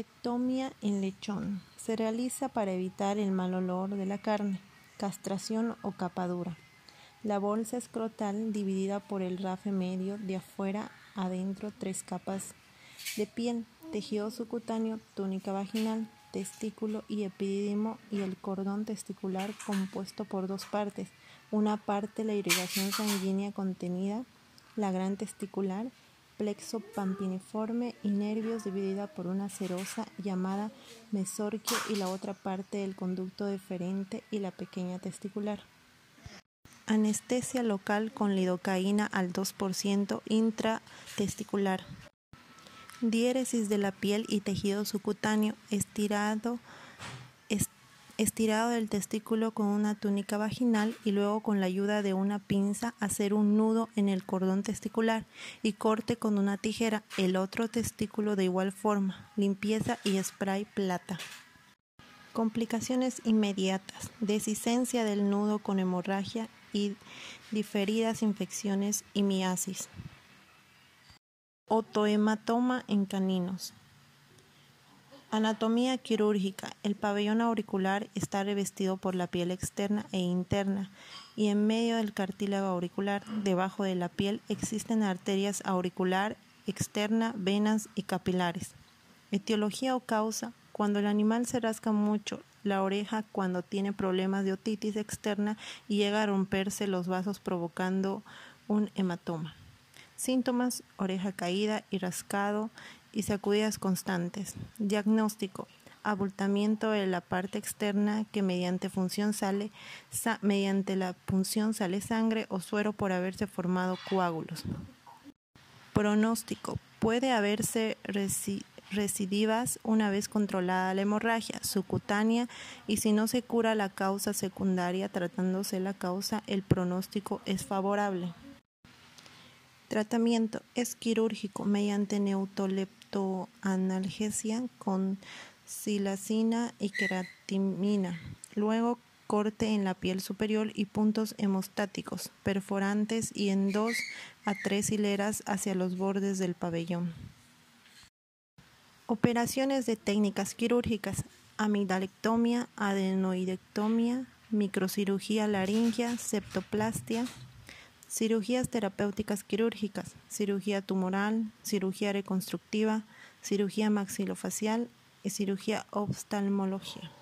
Ectomía en lechón. Se realiza para evitar el mal olor de la carne, castración o capadura. La bolsa escrotal dividida por el rafe medio de afuera adentro tres capas de piel, tejido subcutáneo, túnica vaginal, testículo y epidídimo y el cordón testicular compuesto por dos partes. Una parte la irrigación sanguínea contenida, la gran testicular, plexo pampiniforme y nervios dividida por una serosa llamada mesorquio y la otra parte el conducto deferente y la pequeña testicular. Anestesia local con lidocaína al 2% intratesticular. Diéresis de la piel y tejido subcutáneo estirado estirado del testículo con una túnica vaginal y luego con la ayuda de una pinza hacer un nudo en el cordón testicular y corte con una tijera el otro testículo de igual forma, limpieza y spray plata. Complicaciones inmediatas, descisencia del nudo con hemorragia y diferidas infecciones y miasis. Otohematoma en caninos. Anatomía quirúrgica. El pabellón auricular está revestido por la piel externa e interna y en medio del cartílago auricular, debajo de la piel, existen arterias auricular externa, venas y capilares. Etiología o causa. Cuando el animal se rasca mucho la oreja cuando tiene problemas de otitis externa y llega a romperse los vasos provocando un hematoma. Síntomas, oreja caída y rascado y sacudidas constantes. Diagnóstico, abultamiento de la parte externa que mediante función sale mediante la punción sale sangre o suero por haberse formado coágulos. Pronóstico, puede haberse recidivas una vez controlada la hemorragia subcutánea y si no se cura la causa secundaria tratándose la causa el pronóstico es favorable. Tratamiento es quirúrgico mediante neutoleptoanalgesia con silacina y queratimina. Luego corte en la piel superior y puntos hemostáticos, perforantes y en dos a tres hileras hacia los bordes del pabellón. Operaciones de técnicas quirúrgicas: amidalectomía, adenoidectomía, microcirugía laringea, septoplastia. Cirugías terapéuticas quirúrgicas, cirugía tumoral, cirugía reconstructiva, cirugía maxilofacial y cirugía oftalmología.